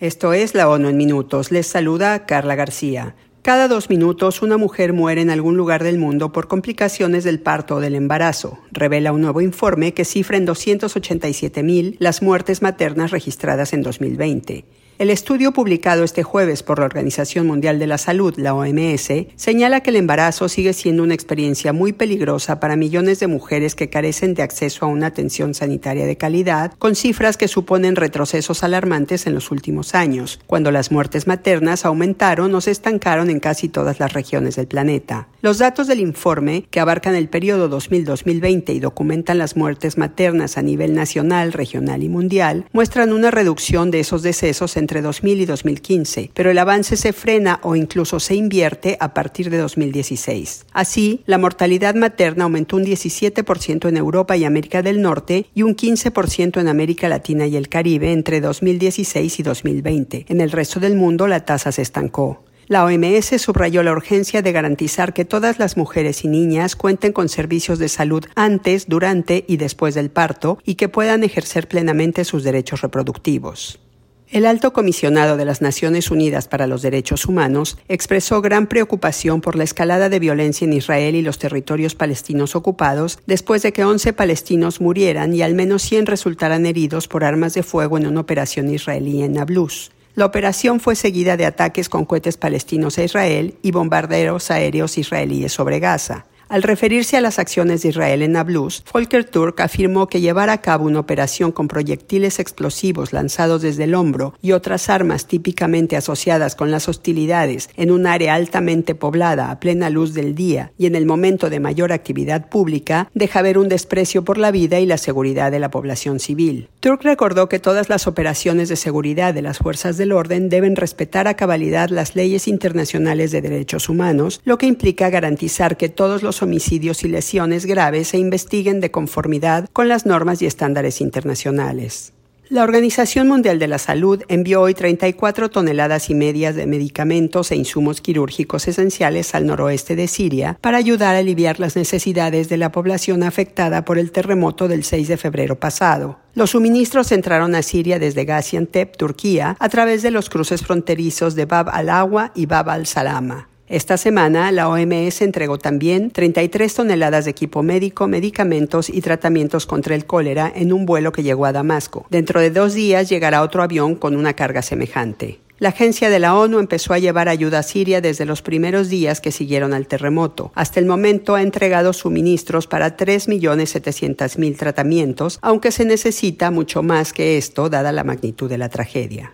Esto es la ONU en minutos. Les saluda Carla García. Cada dos minutos una mujer muere en algún lugar del mundo por complicaciones del parto o del embarazo, revela un nuevo informe que cifra en 287.000 las muertes maternas registradas en 2020. El estudio publicado este jueves por la Organización Mundial de la Salud, la OMS, señala que el embarazo sigue siendo una experiencia muy peligrosa para millones de mujeres que carecen de acceso a una atención sanitaria de calidad, con cifras que suponen retrocesos alarmantes en los últimos años, cuando las muertes maternas aumentaron o se estancaron en casi todas las regiones del planeta. Los datos del informe, que abarcan el periodo 2000-2020 y documentan las muertes maternas a nivel nacional, regional y mundial, muestran una reducción de esos decesos en entre 2000 y 2015, pero el avance se frena o incluso se invierte a partir de 2016. Así, la mortalidad materna aumentó un 17% en Europa y América del Norte y un 15% en América Latina y el Caribe entre 2016 y 2020. En el resto del mundo la tasa se estancó. La OMS subrayó la urgencia de garantizar que todas las mujeres y niñas cuenten con servicios de salud antes, durante y después del parto y que puedan ejercer plenamente sus derechos reproductivos. El alto comisionado de las Naciones Unidas para los Derechos Humanos expresó gran preocupación por la escalada de violencia en Israel y los territorios palestinos ocupados después de que 11 palestinos murieran y al menos 100 resultaran heridos por armas de fuego en una operación israelí en Nablus. La operación fue seguida de ataques con cohetes palestinos a Israel y bombarderos aéreos israelíes sobre Gaza. Al referirse a las acciones de Israel en Nablus, Volker Turk afirmó que llevar a cabo una operación con proyectiles explosivos lanzados desde el hombro y otras armas típicamente asociadas con las hostilidades en un área altamente poblada a plena luz del día y en el momento de mayor actividad pública deja ver un desprecio por la vida y la seguridad de la población civil. Turk recordó que todas las operaciones de seguridad de las fuerzas del orden deben respetar a cabalidad las leyes internacionales de derechos humanos, lo que implica garantizar que todos los homicidios y lesiones graves se investiguen de conformidad con las normas y estándares internacionales. La Organización Mundial de la Salud envió hoy 34 toneladas y medias de medicamentos e insumos quirúrgicos esenciales al noroeste de Siria para ayudar a aliviar las necesidades de la población afectada por el terremoto del 6 de febrero pasado. Los suministros entraron a Siria desde Gaziantep, Turquía, a través de los cruces fronterizos de Bab al-Awa y Bab al-Salama. Esta semana, la OMS entregó también 33 toneladas de equipo médico, medicamentos y tratamientos contra el cólera en un vuelo que llegó a Damasco. Dentro de dos días llegará otro avión con una carga semejante. La agencia de la ONU empezó a llevar ayuda a Siria desde los primeros días que siguieron al terremoto. Hasta el momento ha entregado suministros para 3.700.000 tratamientos, aunque se necesita mucho más que esto dada la magnitud de la tragedia.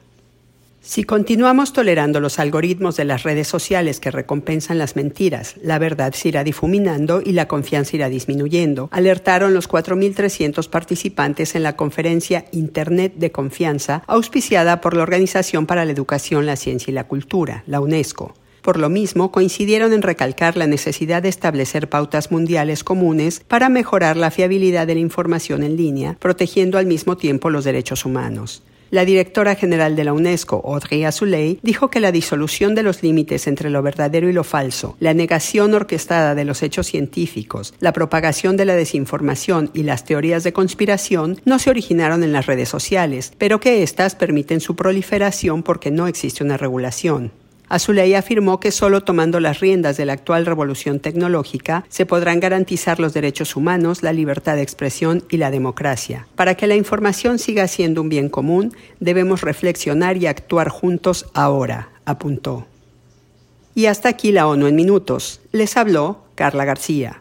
Si continuamos tolerando los algoritmos de las redes sociales que recompensan las mentiras, la verdad se irá difuminando y la confianza irá disminuyendo, alertaron los 4.300 participantes en la conferencia Internet de Confianza, auspiciada por la Organización para la Educación, la Ciencia y la Cultura, la UNESCO. Por lo mismo, coincidieron en recalcar la necesidad de establecer pautas mundiales comunes para mejorar la fiabilidad de la información en línea, protegiendo al mismo tiempo los derechos humanos. La directora general de la UNESCO, Audrey Azoulay, dijo que la disolución de los límites entre lo verdadero y lo falso, la negación orquestada de los hechos científicos, la propagación de la desinformación y las teorías de conspiración no se originaron en las redes sociales, pero que éstas permiten su proliferación porque no existe una regulación. Azuley afirmó que solo tomando las riendas de la actual revolución tecnológica se podrán garantizar los derechos humanos, la libertad de expresión y la democracia. Para que la información siga siendo un bien común, debemos reflexionar y actuar juntos ahora, apuntó. Y hasta aquí la ONU en minutos. Les habló Carla García.